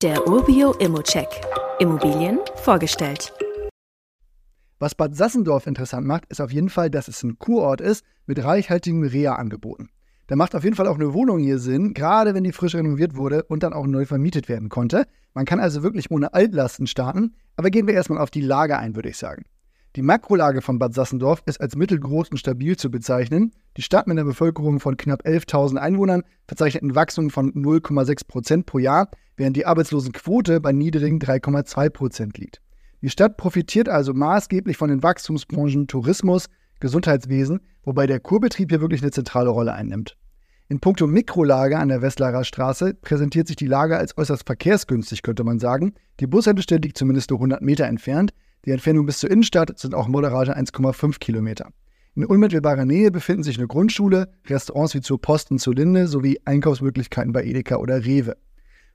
Der Urbio Immocheck. Immobilien vorgestellt. Was Bad Sassendorf interessant macht, ist auf jeden Fall, dass es ein Kurort ist mit reichhaltigen Reha-Angeboten. Da macht auf jeden Fall auch eine Wohnung hier Sinn, gerade wenn die frisch renoviert wurde und dann auch neu vermietet werden konnte. Man kann also wirklich ohne Altlasten starten, aber gehen wir erstmal auf die Lage ein, würde ich sagen. Die Makrolage von Bad Sassendorf ist als mittelgroß und stabil zu bezeichnen. Die Stadt mit einer Bevölkerung von knapp 11.000 Einwohnern verzeichnet ein Wachstum von 0,6 Prozent pro Jahr, während die Arbeitslosenquote bei niedrigen 3,2 Prozent liegt. Die Stadt profitiert also maßgeblich von den Wachstumsbranchen Tourismus, Gesundheitswesen, wobei der Kurbetrieb hier wirklich eine zentrale Rolle einnimmt. In puncto Mikrolage an der Westlarer Straße präsentiert sich die Lage als äußerst verkehrsgünstig, könnte man sagen. Die Bushaltestelle liegt zumindest nur 100 Meter entfernt. Die Entfernung bis zur Innenstadt sind auch moderate 1,5 Kilometer. In unmittelbarer Nähe befinden sich eine Grundschule, Restaurants wie zur Post und zur Linde sowie Einkaufsmöglichkeiten bei Edeka oder Rewe.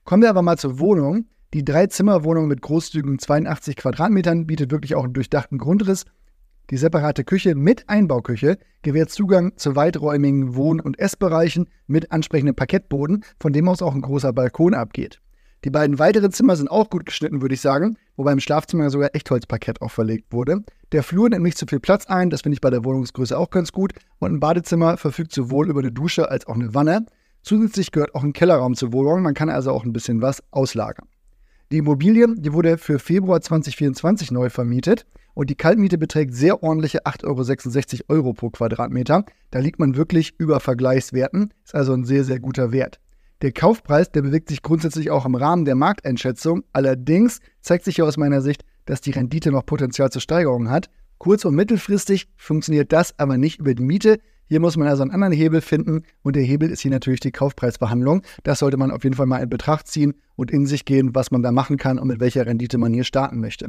Kommen wir aber mal zur Wohnung. Die Drei-Zimmer-Wohnung mit großzügigen 82 Quadratmetern bietet wirklich auch einen durchdachten Grundriss die separate Küche mit Einbauküche gewährt Zugang zu weiträumigen Wohn- und Essbereichen mit ansprechendem Parkettboden, von dem aus auch ein großer Balkon abgeht. Die beiden weiteren Zimmer sind auch gut geschnitten, würde ich sagen, wobei im Schlafzimmer sogar Echtholzparkett auch verlegt wurde. Der Flur nimmt nicht zu viel Platz ein, das finde ich bei der Wohnungsgröße auch ganz gut. Und ein Badezimmer verfügt sowohl über eine Dusche als auch eine Wanne. Zusätzlich gehört auch ein Kellerraum zur Wohnung, man kann also auch ein bisschen was auslagern. Die Immobilie, die wurde für Februar 2024 neu vermietet und die Kaltmiete beträgt sehr ordentliche 8,66 Euro, Euro pro Quadratmeter. Da liegt man wirklich über Vergleichswerten, ist also ein sehr, sehr guter Wert. Der Kaufpreis, der bewegt sich grundsätzlich auch im Rahmen der Markteinschätzung. Allerdings zeigt sich hier aus meiner Sicht, dass die Rendite noch Potenzial zur Steigerung hat. Kurz- und mittelfristig funktioniert das aber nicht über die Miete. Hier muss man also einen anderen Hebel finden und der Hebel ist hier natürlich die Kaufpreisverhandlung. Das sollte man auf jeden Fall mal in Betracht ziehen und in sich gehen, was man da machen kann und mit welcher Rendite man hier starten möchte.